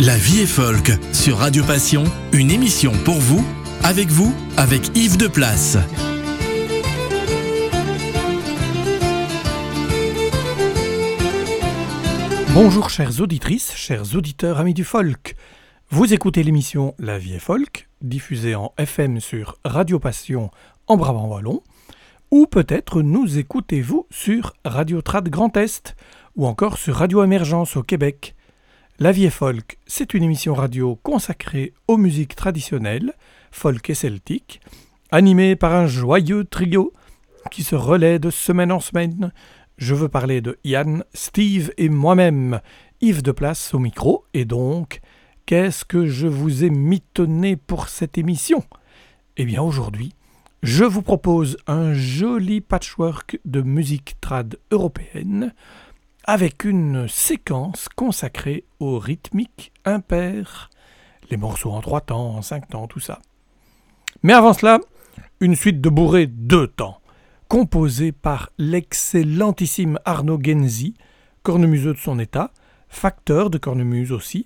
La vie est folk sur Radio Passion, une émission pour vous, avec vous, avec Yves de Place. Bonjour chères auditrices, chers auditeurs amis du folk. Vous écoutez l'émission La vie est folk, diffusée en FM sur Radio Passion en Brabant Wallon, ou peut-être nous écoutez-vous sur Radio Trad Grand Est, ou encore sur Radio Émergence au Québec. La vie est folk, c'est une émission radio consacrée aux musiques traditionnelles, folk et celtique, animée par un joyeux trio qui se relaie de semaine en semaine. Je veux parler de Yann, Steve et moi-même, Yves de Place au micro, et donc, qu'est-ce que je vous ai mitonné pour cette émission? Eh bien aujourd'hui, je vous propose un joli patchwork de musique trad européenne, avec une séquence consacrée au rythmique impair, les morceaux en trois temps, en cinq temps, tout ça. Mais avant cela, une suite de bourrées deux temps, composée par l'excellentissime Arnaud Genzi, cornemuseux de son état, facteur de cornemuse aussi.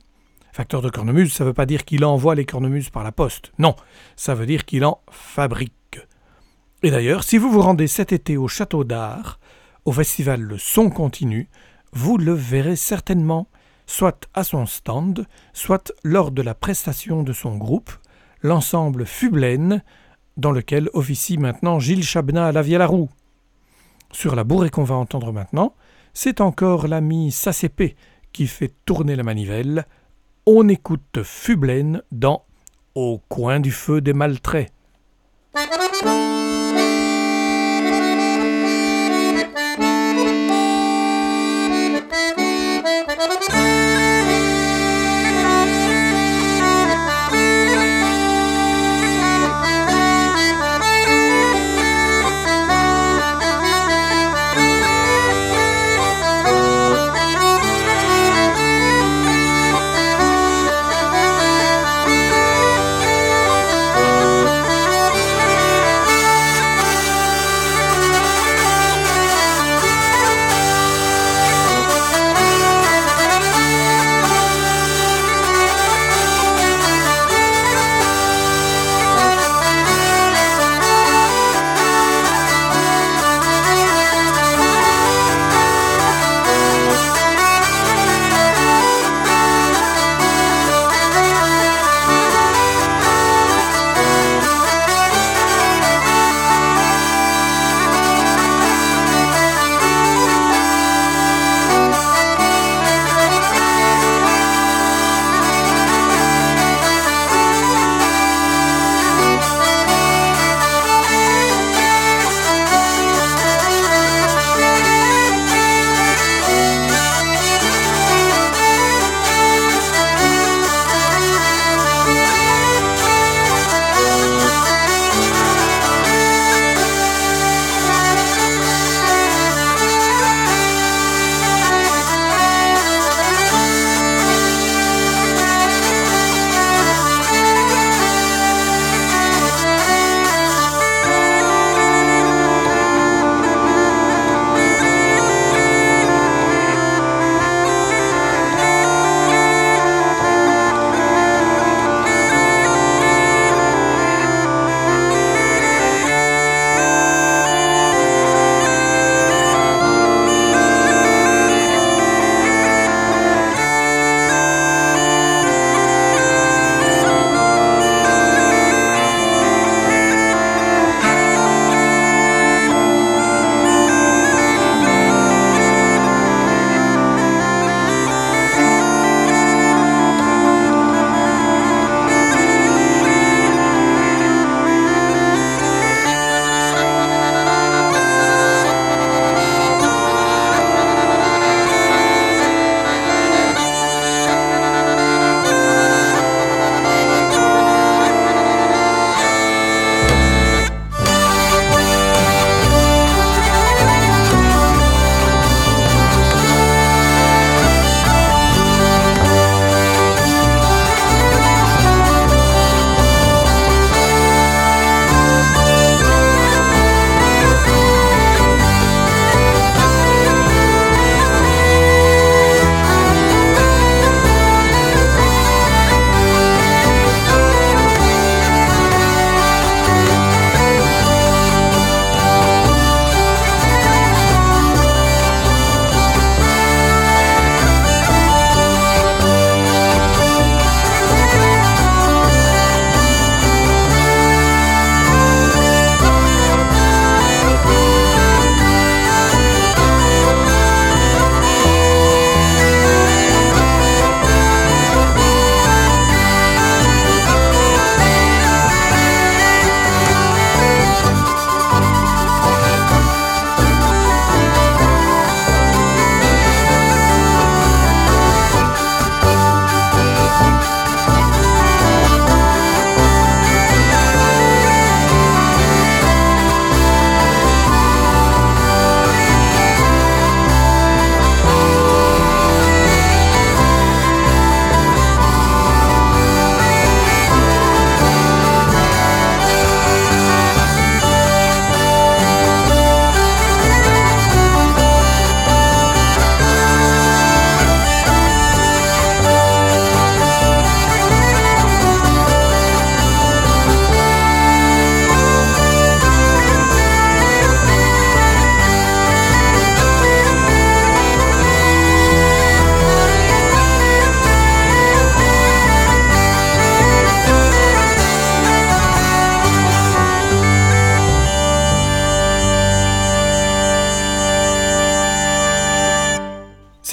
Facteur de cornemuse, ça ne veut pas dire qu'il envoie les cornemuses par la poste, non, ça veut dire qu'il en fabrique. Et d'ailleurs, si vous vous rendez cet été au Château d'Art, au festival Le Son Continu, vous le verrez certainement, soit à son stand, soit lors de la prestation de son groupe, l'ensemble Fublaine, dans lequel officie maintenant Gilles Chabna à la vie à la roue. Sur la bourrée qu'on va entendre maintenant, c'est encore l'ami Sacépé qui fait tourner la manivelle. On écoute Fublaine dans Au coin du feu des maltraits.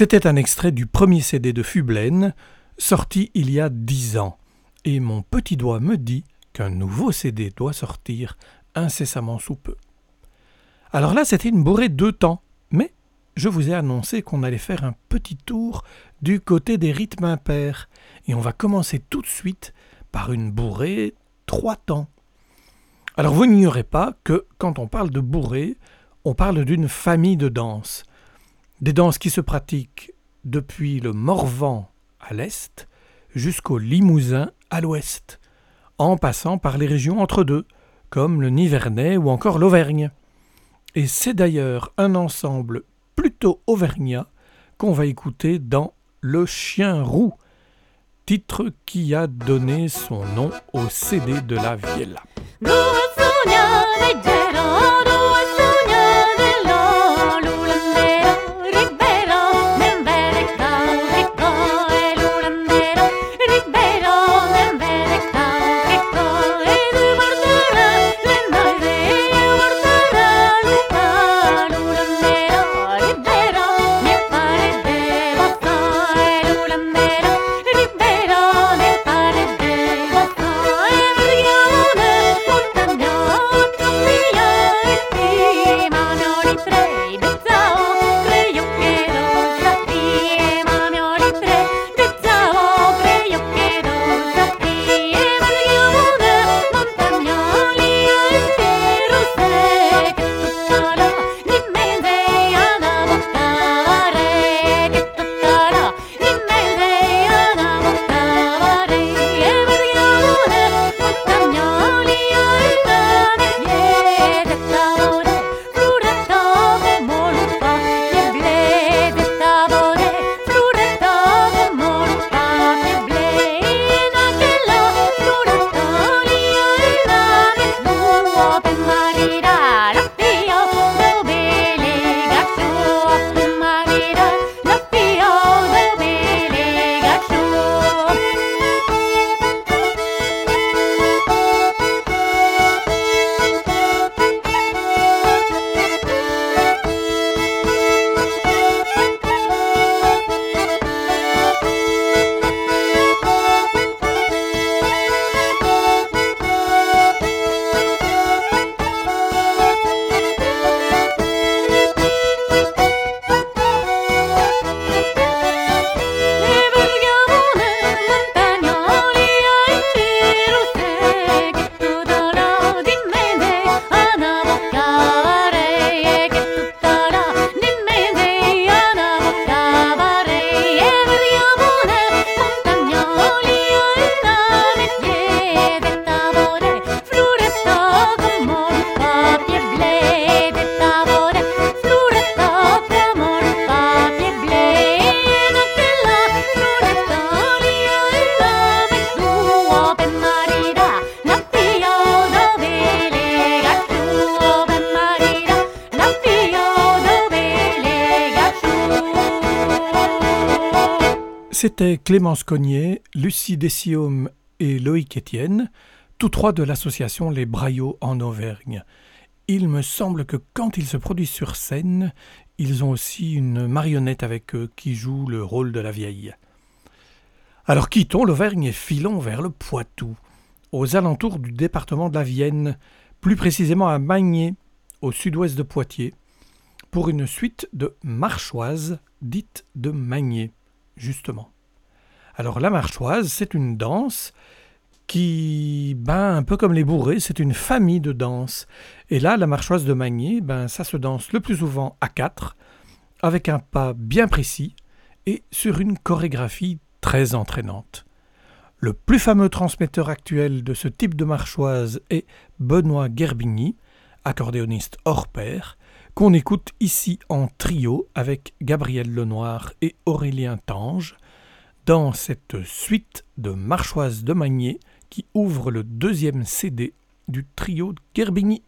C'était un extrait du premier CD de Fublaine, sorti il y a dix ans, et mon petit doigt me dit qu'un nouveau CD doit sortir incessamment sous peu. Alors là, c'était une bourrée deux temps, mais je vous ai annoncé qu'on allait faire un petit tour du côté des rythmes impairs, et on va commencer tout de suite par une bourrée trois temps. Alors vous n'ignorez pas que quand on parle de bourrée, on parle d'une famille de danses. Des danses qui se pratiquent depuis le Morvan à l'est jusqu'au Limousin à l'ouest, en passant par les régions entre deux, comme le Nivernais ou encore l'Auvergne. Et c'est d'ailleurs un ensemble plutôt auvergnat qu'on va écouter dans Le Chien Roux, titre qui a donné son nom au CD de la Viella. Clémence Cognier, Lucie Dessiaume et Loïc Étienne, tous trois de l'association Les Braillots en Auvergne. Il me semble que quand ils se produisent sur scène, ils ont aussi une marionnette avec eux qui joue le rôle de la vieille. Alors quittons l'Auvergne et filons vers le Poitou, aux alentours du département de la Vienne, plus précisément à Magné, au sud-ouest de Poitiers, pour une suite de marchoises dites de Magné justement. Alors la marchoise, c'est une danse qui, ben, un peu comme les bourrées, c'est une famille de danses. Et là, la marchoise de Magné, ben, ça se danse le plus souvent à quatre, avec un pas bien précis et sur une chorégraphie très entraînante. Le plus fameux transmetteur actuel de ce type de marchoise est Benoît Gerbigny, accordéoniste hors pair, qu'on écoute ici en trio avec Gabriel Lenoir et Aurélien Tange dans cette suite de Marchoise de Magné qui ouvre le deuxième CD du trio Gerbigny.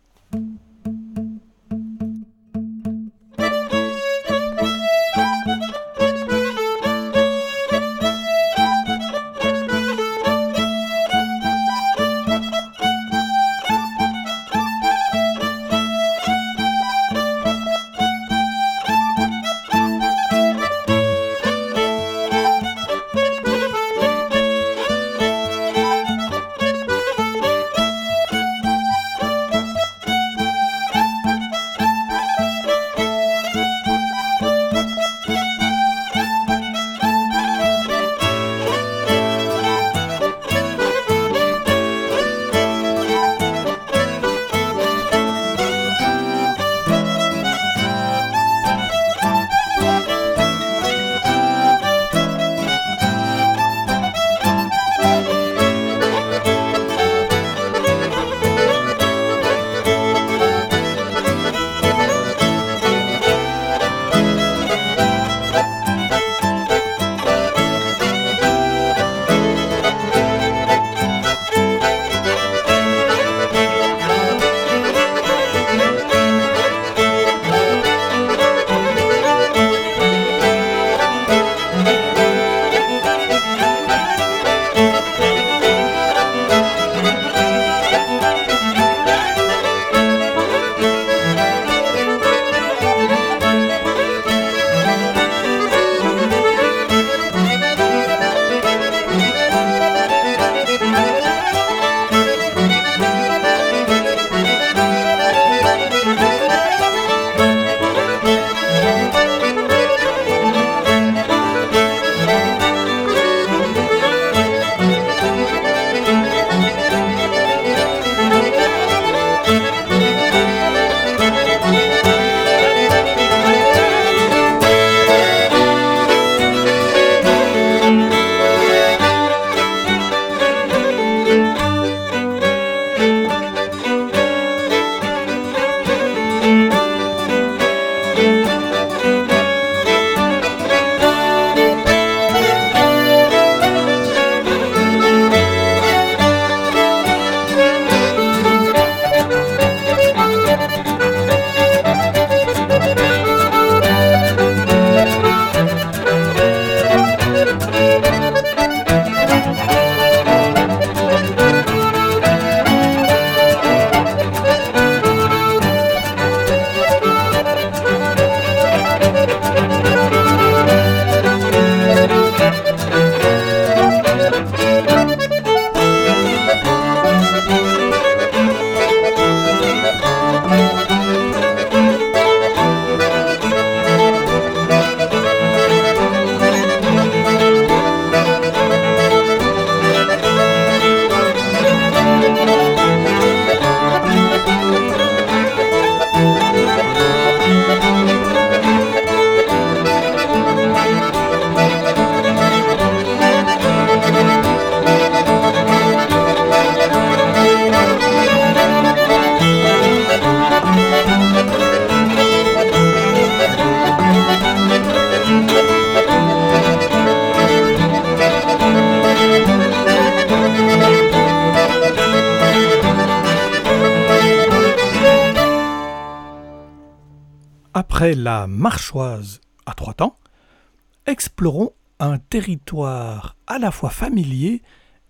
Territoire à la fois familier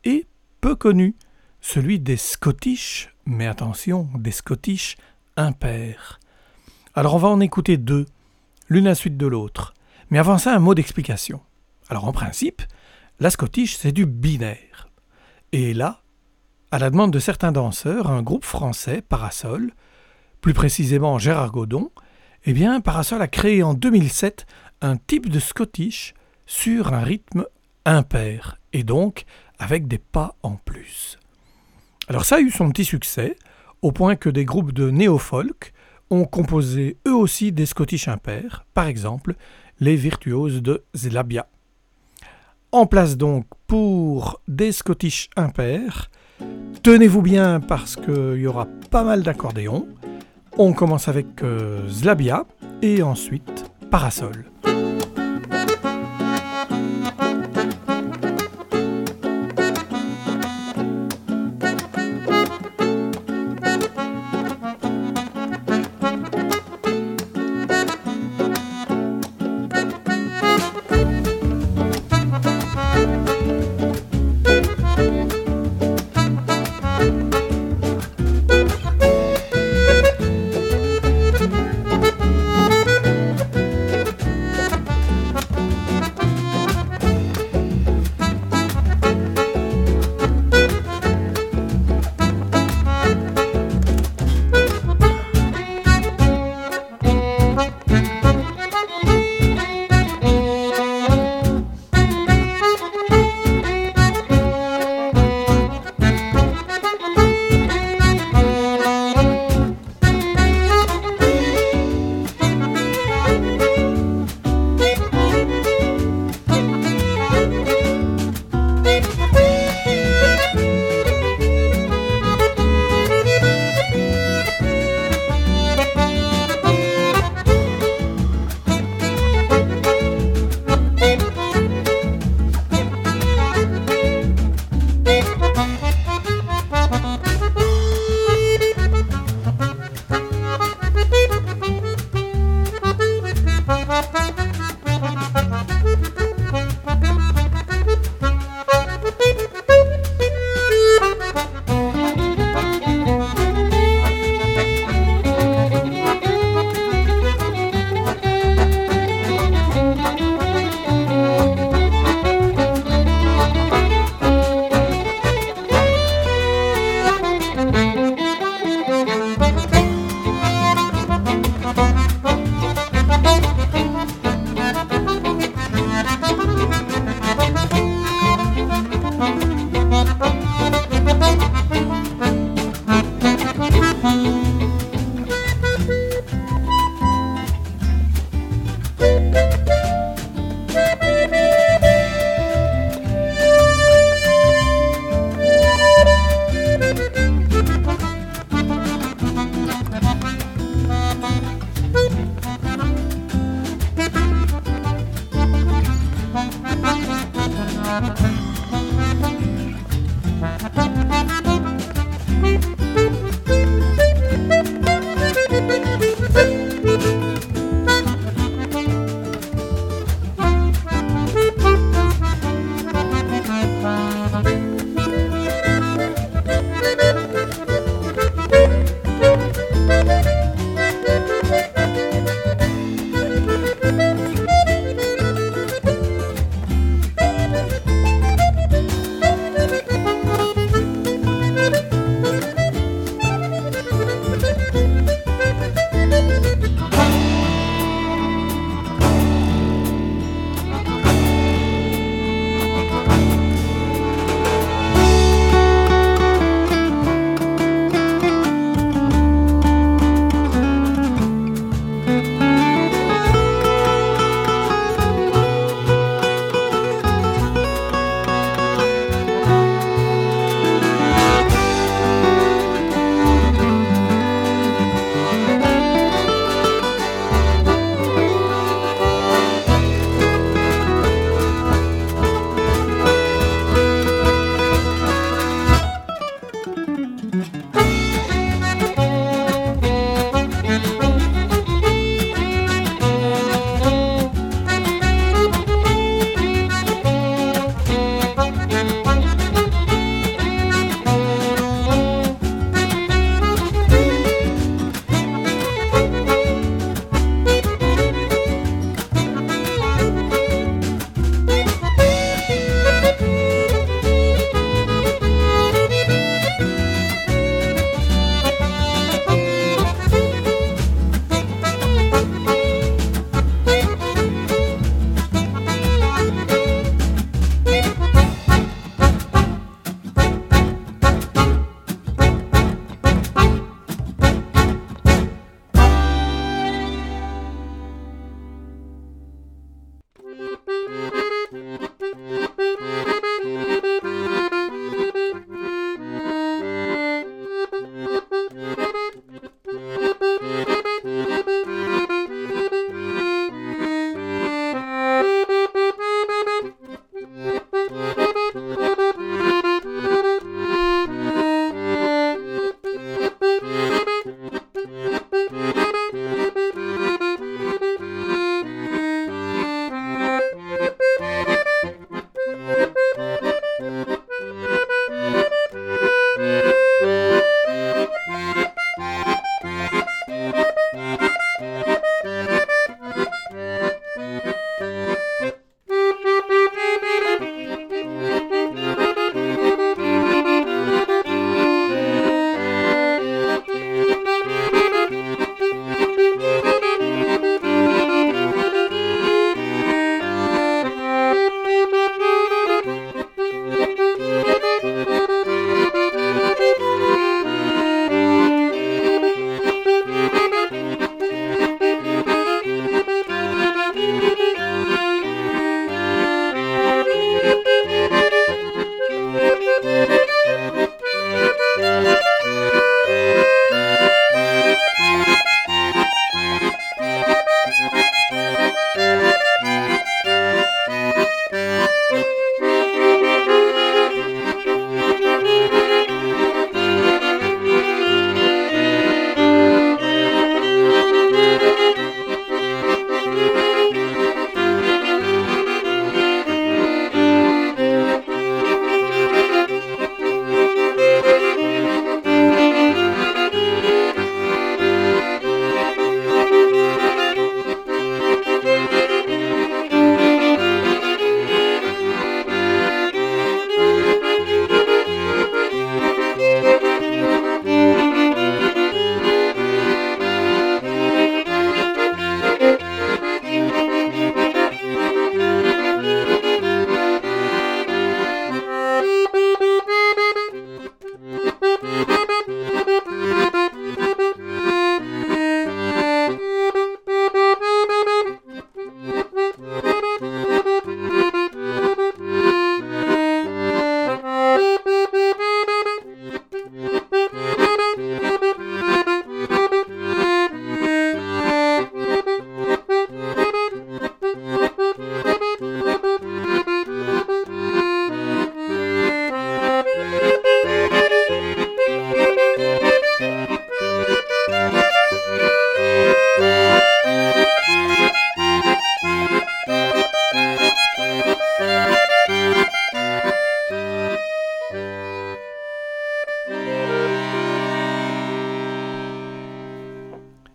et peu connu, celui des Scottish, mais attention, des Scottish impairs. Alors on va en écouter deux, l'une à suite de l'autre. Mais avant ça, un mot d'explication. Alors en principe, la Scottish, c'est du binaire. Et là, à la demande de certains danseurs, un groupe français, Parasol, plus précisément Gérard Godon, eh bien, Parasol a créé en 2007 un type de Scottish sur un rythme impair, et donc avec des pas en plus. Alors ça a eu son petit succès, au point que des groupes de néo-folk ont composé eux aussi des Scottish impairs, par exemple les virtuoses de Zlabia. En place donc pour des Scottish impairs. Tenez-vous bien parce qu'il y aura pas mal d'accordéons. On commence avec euh, Zlabia et ensuite Parasol.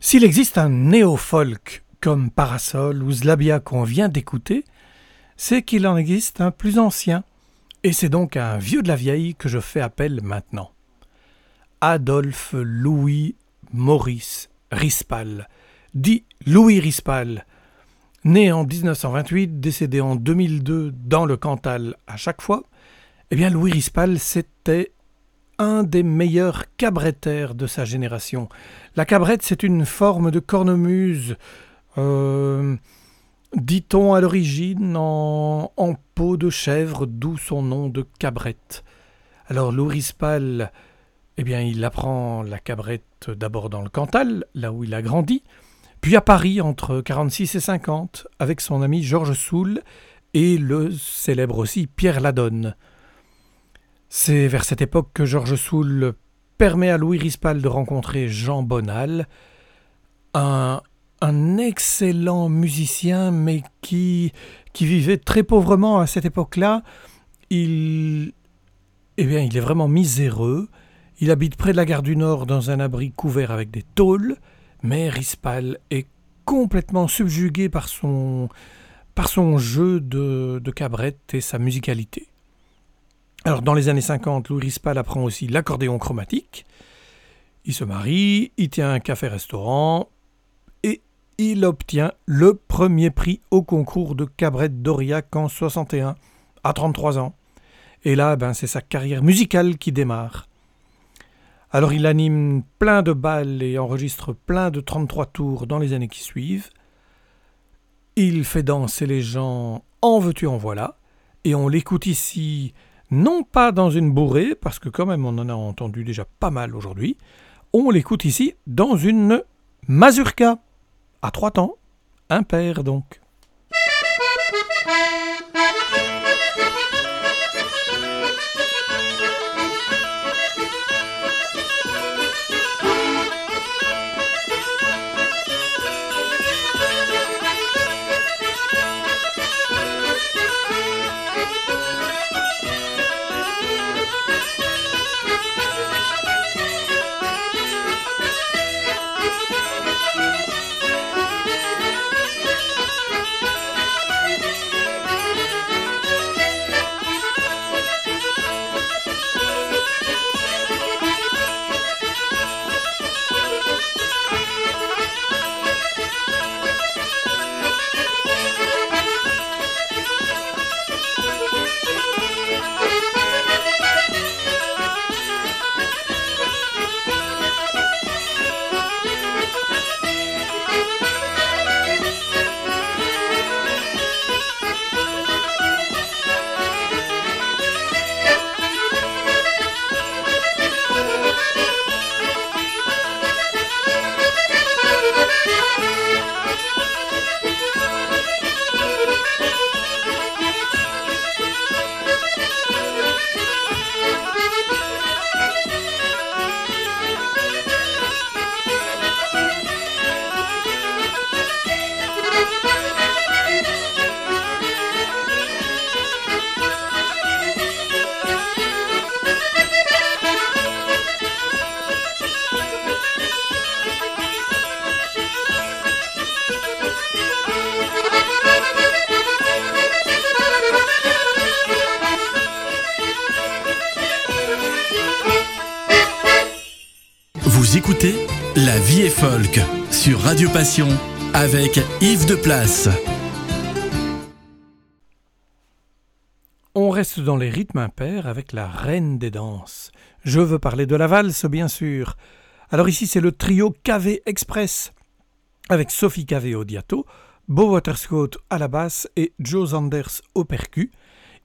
S'il existe un néo-folk comme Parasol ou Zlabia qu'on vient d'écouter, c'est qu'il en existe un plus ancien, et c'est donc un vieux de la vieille que je fais appel maintenant. Adolphe Louis Maurice Rispal, dit Louis Rispal, né en 1928, décédé en 2002 dans le Cantal à chaque fois, eh bien Louis Rispal, c'était un des meilleurs cabrettaires de sa génération. La cabrette, c'est une forme de cornemuse, euh, dit-on à l'origine, en, en, peau de chèvre, d'où son nom de cabrette. Alors Louis Rispal, eh bien, il apprend la cabrette d'abord dans le Cantal, là où il a grandi, puis à Paris entre 46 et 50, avec son ami Georges Soule et le célèbre aussi Pierre Ladonne. C'est vers cette époque que Georges Soule permet à Louis Rispal de rencontrer Jean Bonal, un, excellent musicien, mais qui, vivait très pauvrement à cette époque-là. Il, eh bien, il est vraiment miséreux. Il habite près de la gare du Nord dans un abri couvert avec des tôles, mais Rispal est complètement subjugué par son, par son jeu de, de cabrette et sa musicalité. Alors dans les années 50, Louis Rispal apprend aussi l'accordéon chromatique. Il se marie, il tient un café-restaurant et il obtient le premier prix au concours de cabrette d'Aurillac en 61, à 33 ans. Et là, ben, c'est sa carrière musicale qui démarre. Alors il anime plein de balles et enregistre plein de 33 tours dans les années qui suivent. Il fait danser les gens en veux-tu en voilà. Et on l'écoute ici non pas dans une bourrée, parce que quand même on en a entendu déjà pas mal aujourd'hui, on l'écoute ici dans une mazurka, à trois temps, impair donc. Radio Passion avec Yves de Place. On reste dans les rythmes impairs avec la reine des danses. Je veux parler de la valse, bien sûr. Alors ici, c'est le trio KV Express avec Sophie KV au diato, Beau Waterscott à la basse et Joe Sanders au percu.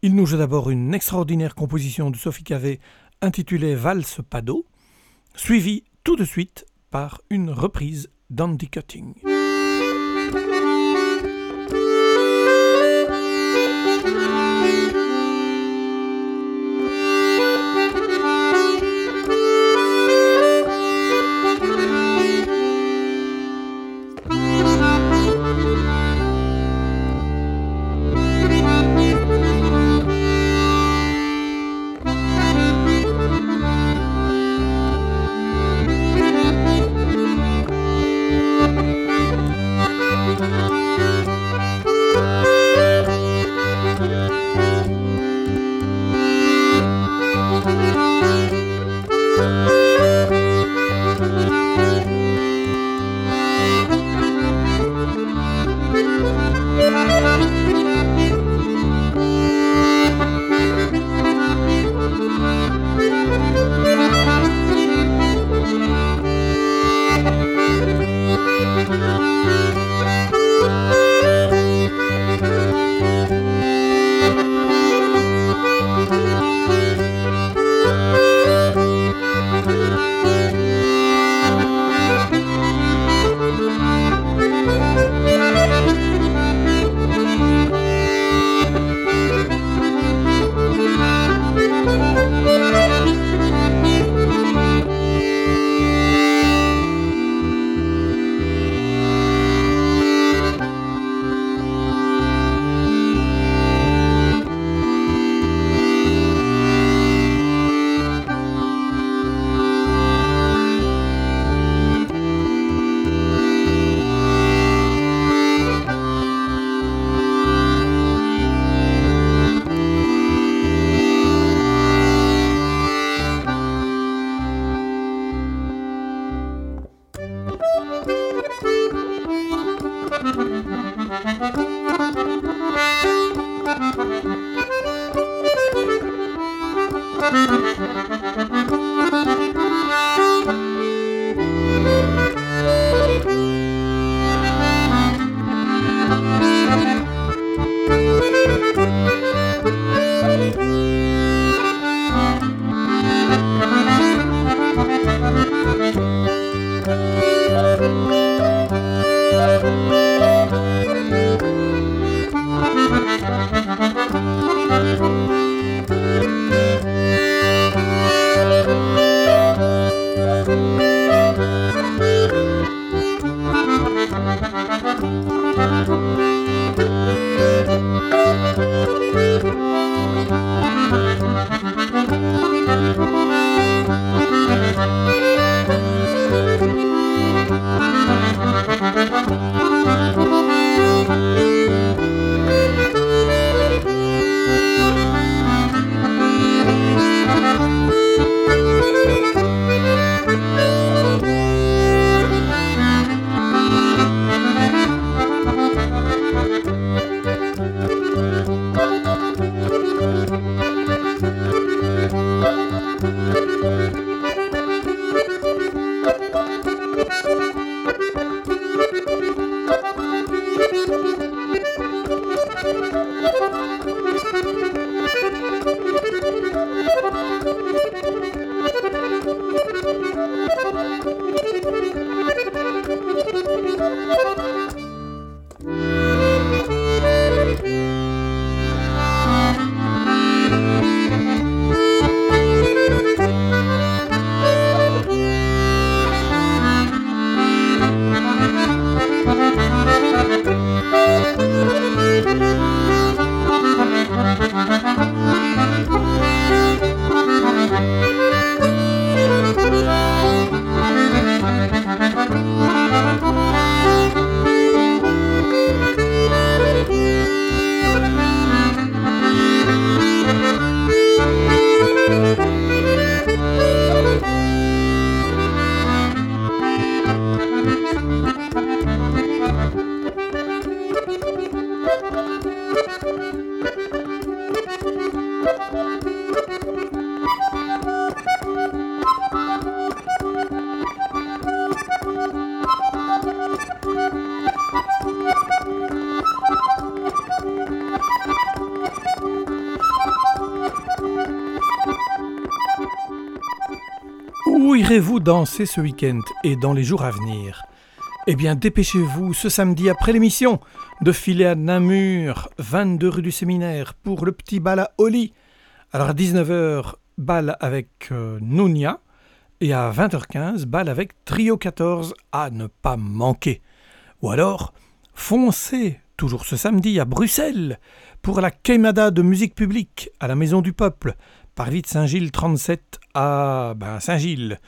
Il nous joue d'abord une extraordinaire composition de Sophie KV intitulée Valse Pado, suivie tout de suite par une reprise dan die. Cutting. vous danser ce week-end et dans les jours à venir Eh bien, dépêchez-vous ce samedi après l'émission de filer à Namur, 22 rue du Séminaire, pour le petit bal à Oli. Alors à 19h, bal avec euh, Nounia et à 20h15, bal avec Trio 14 à ne pas manquer. Ou alors, foncez, toujours ce samedi, à Bruxelles, pour la Queimada de musique publique à la Maison du Peuple, parvis de Saint-Gilles 37 à ben, Saint-Gilles.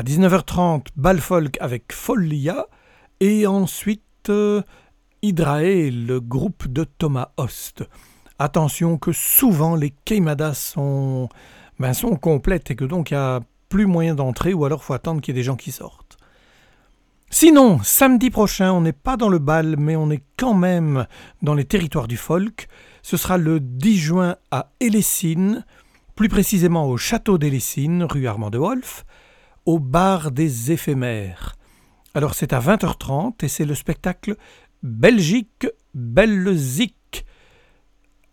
À 19h30, bal folk avec Folia. Et ensuite, euh, le groupe de Thomas Host. Attention que souvent les Keimadas sont, ben, complètes et que donc il n'y a plus moyen d'entrer ou alors faut attendre qu'il y ait des gens qui sortent. Sinon, samedi prochain, on n'est pas dans le bal, mais on est quand même dans les territoires du folk. Ce sera le 10 juin à Hélessine, plus précisément au château d'Hélessine, rue Armand de Wolf au bar des éphémères. Alors c'est à 20h30 et c'est le spectacle Belgique Belzic.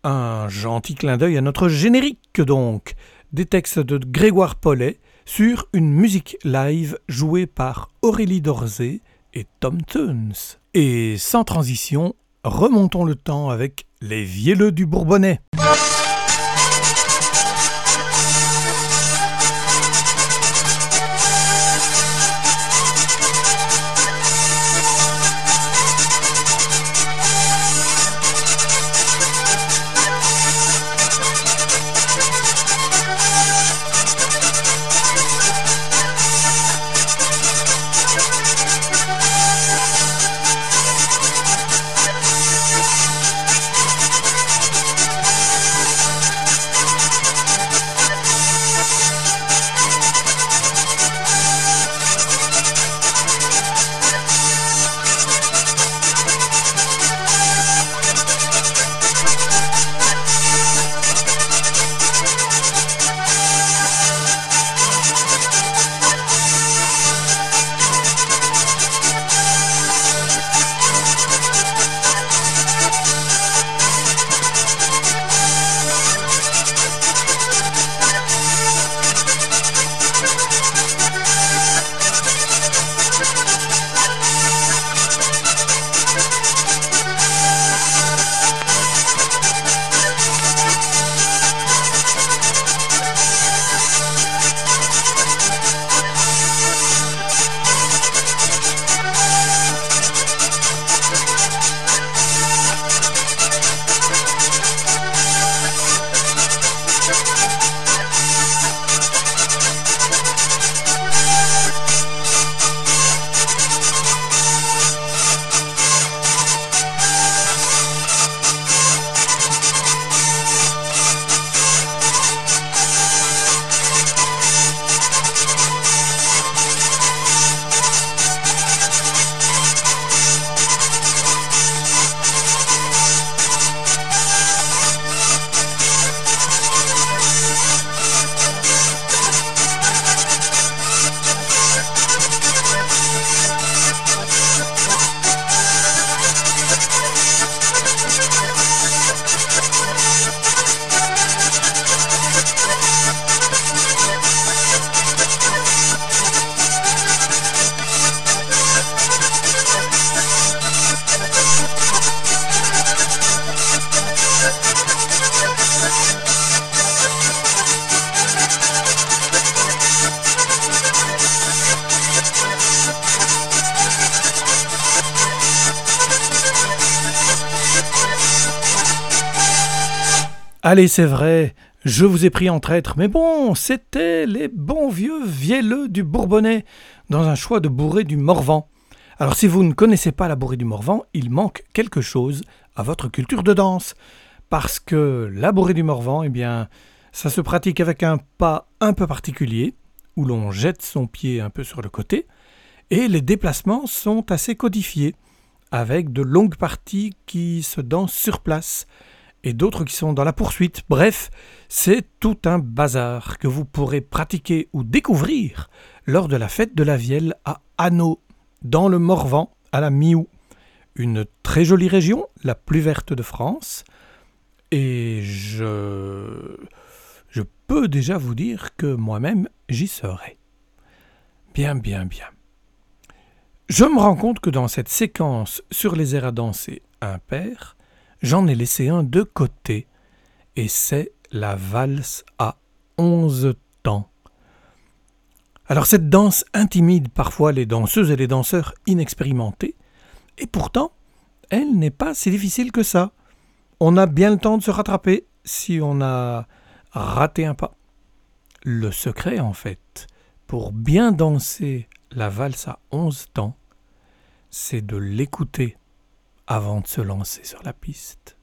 Un gentil clin d'œil à notre générique donc, des textes de Grégoire Paulet sur une musique live jouée par Aurélie Dorzé et Tom Tunes. Et sans transition, remontons le temps avec les vielleux du Bourbonnais. Allez, c'est vrai, je vous ai pris en traître, mais bon, c'était les bons vieux vielleux du Bourbonnais, dans un choix de bourrée du Morvan. Alors si vous ne connaissez pas la bourrée du Morvan, il manque quelque chose à votre culture de danse. Parce que la bourrée du Morvan, eh bien, ça se pratique avec un pas un peu particulier, où l'on jette son pied un peu sur le côté, et les déplacements sont assez codifiés, avec de longues parties qui se dansent sur place, et d'autres qui sont dans la poursuite. Bref, c'est tout un bazar que vous pourrez pratiquer ou découvrir lors de la fête de la Vielle à Hanau, dans le Morvan, à la Miou. Une très jolie région, la plus verte de France. Et je. Je peux déjà vous dire que moi-même j'y serai. Bien, bien, bien. Je me rends compte que dans cette séquence sur les airs à danser impair, j'en ai laissé un de côté, et c'est la valse à onze temps. Alors cette danse intimide parfois les danseuses et les danseurs inexpérimentés, et pourtant, elle n'est pas si difficile que ça. On a bien le temps de se rattraper si on a raté un pas. Le secret, en fait, pour bien danser la valse à onze temps, c'est de l'écouter avant de se lancer sur la piste.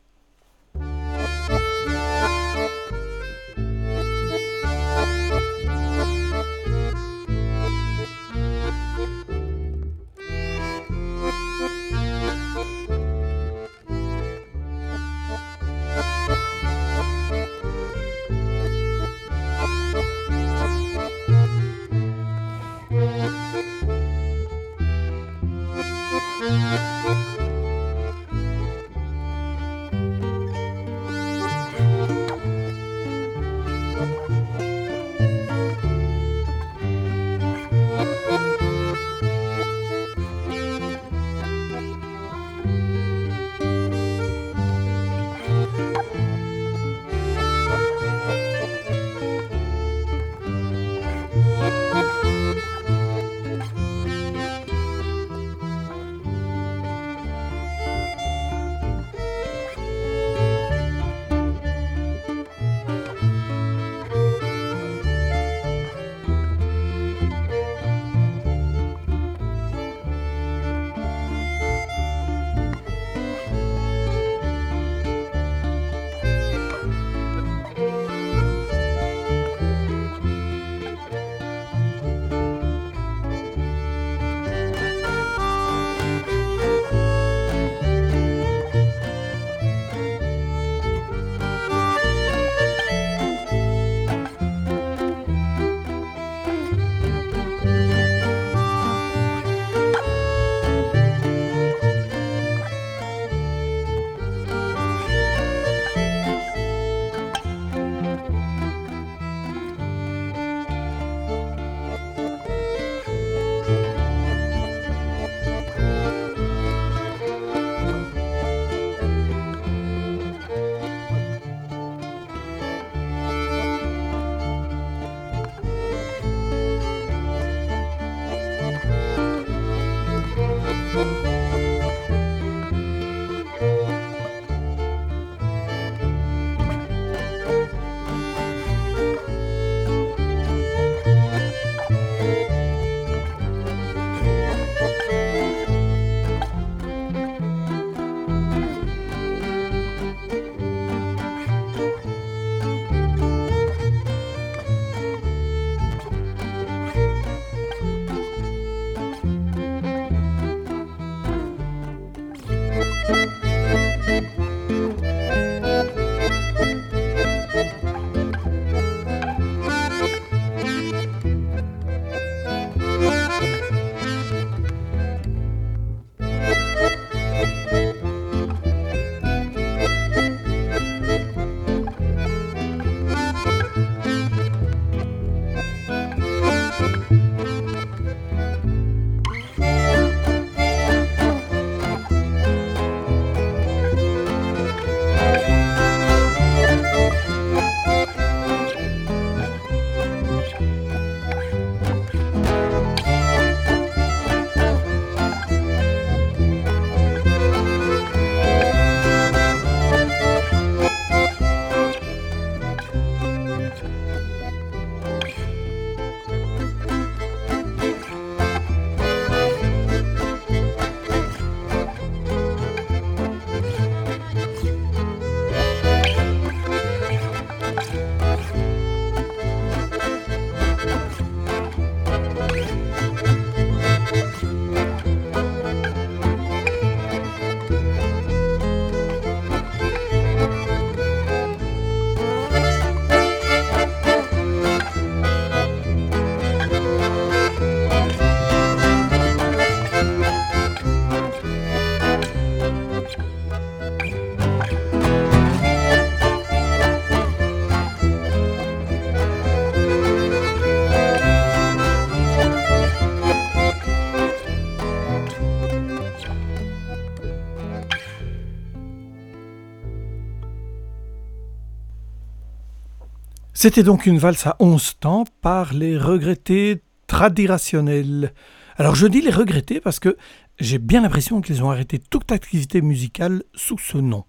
C'était donc une valse à 11 temps par les regrettés tradirationnels. Alors je dis les regrettés parce que j'ai bien l'impression qu'ils ont arrêté toute activité musicale sous ce nom.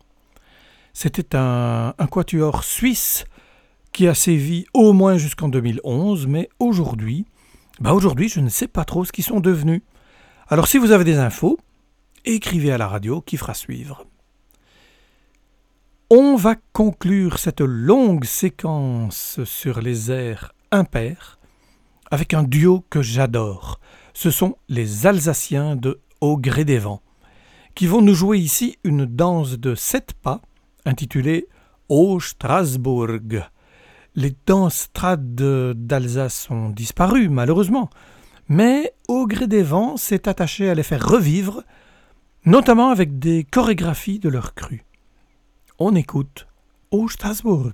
C'était un, quatuor suisse qui a sévi au moins jusqu'en 2011, mais aujourd'hui, bah aujourd'hui je ne sais pas trop ce qu'ils sont devenus. Alors si vous avez des infos, écrivez à la radio qui fera suivre. On va conclure cette longue séquence sur les airs impairs avec un duo que j'adore. Ce sont les Alsaciens de Au gré des vents, qui vont nous jouer ici une danse de sept pas intitulée Au Strasbourg. Les danses trad d'Alsace ont disparu, malheureusement, mais Au gré des vents s'est attaché à les faire revivre, notamment avec des chorégraphies de leur cru on écoute au Strasbourg.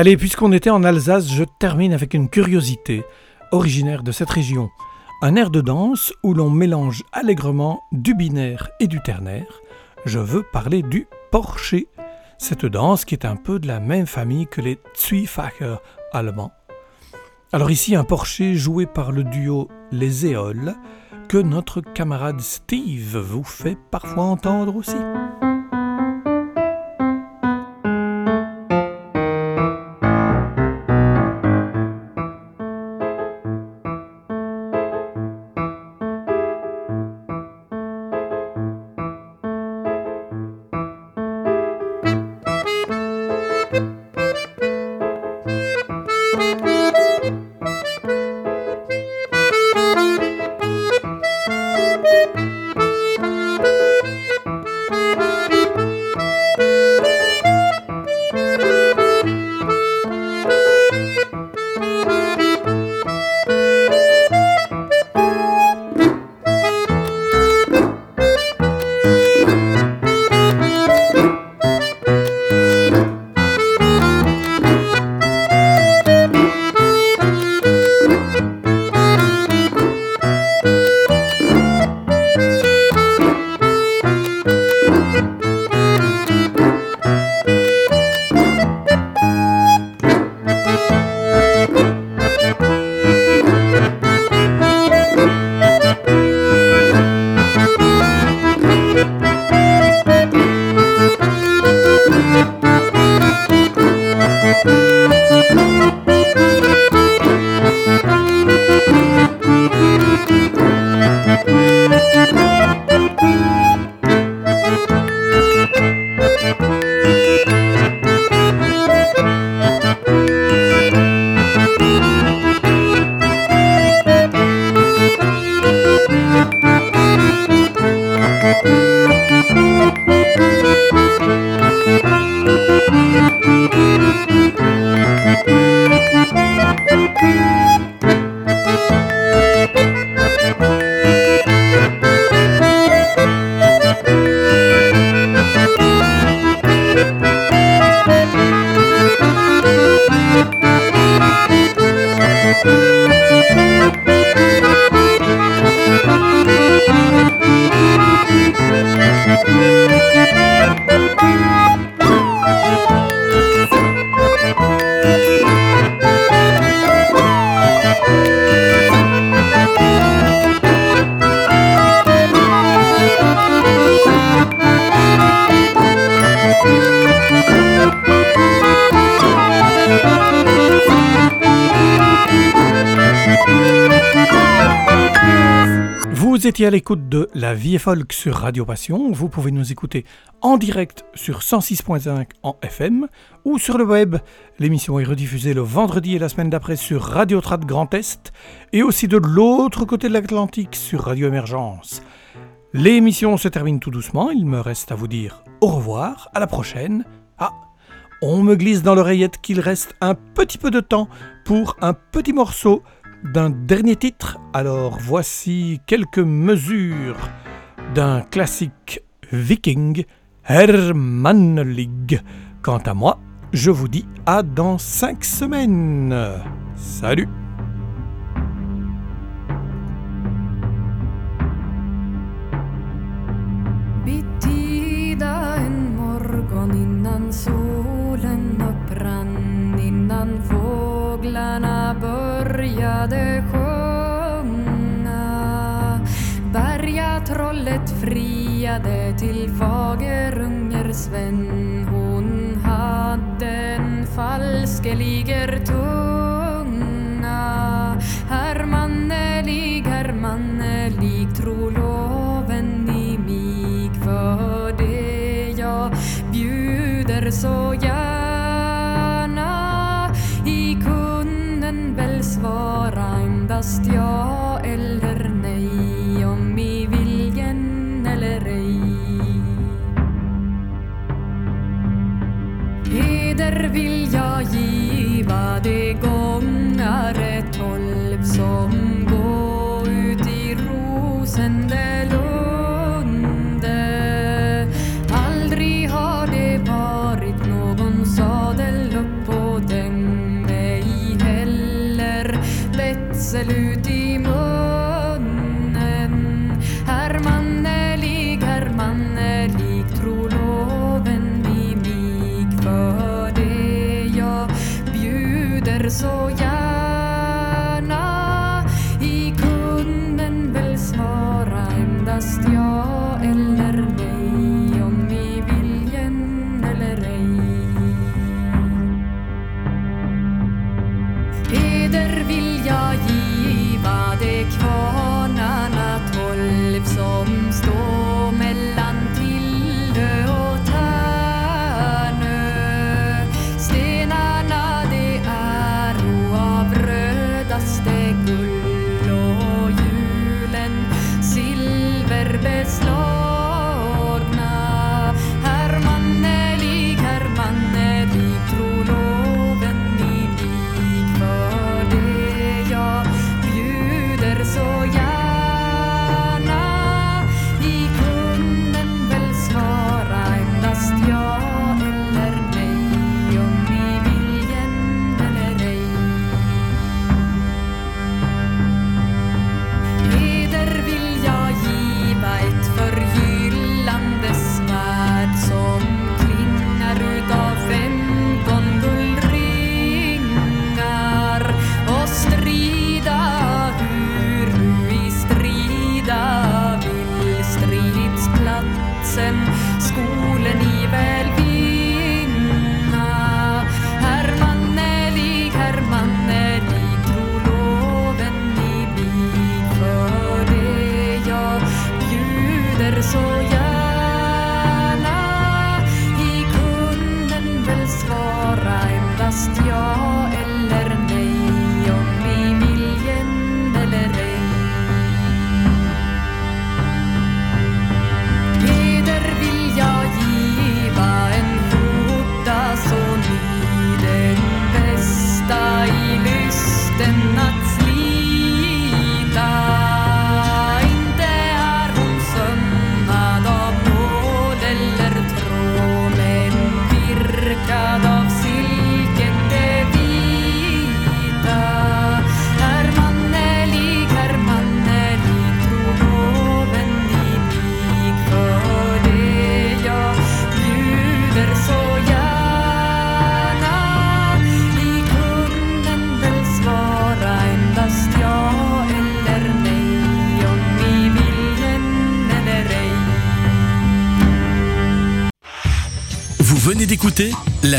Allez, puisqu'on était en Alsace, je termine avec une curiosité originaire de cette région. Un air de danse où l'on mélange allègrement du binaire et du ternaire. Je veux parler du porcher. Cette danse qui est un peu de la même famille que les Zwiefacher allemands. Alors ici, un porcher joué par le duo Les Éoles que notre camarade Steve vous fait parfois entendre aussi. Música étiez à l'écoute de La Vie est Folk sur Radio Passion. Vous pouvez nous écouter en direct sur 106.5 en FM ou sur le web. L'émission est rediffusée le vendredi et la semaine d'après sur Radio Trad Grand Est et aussi de l'autre côté de l'Atlantique sur Radio Émergence. L'émission se termine tout doucement. Il me reste à vous dire au revoir, à la prochaine. Ah, on me glisse dans l'oreillette qu'il reste un petit peu de temps pour un petit morceau d'un dernier titre. Alors voici quelques mesures d'un classique viking, Hermanlig. Quant à moi, je vous dis à dans cinq semaines. Salut fåglarna började sjunga. Bergatrollet friade till Fagerunger Sven Hon hade en falskeliger tunga. Hermannelig, hermannelig, tro loven i mig för det jag bjuder så gärna just your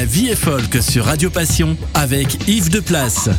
La vie est folk sur Radio Passion avec Yves Deplace.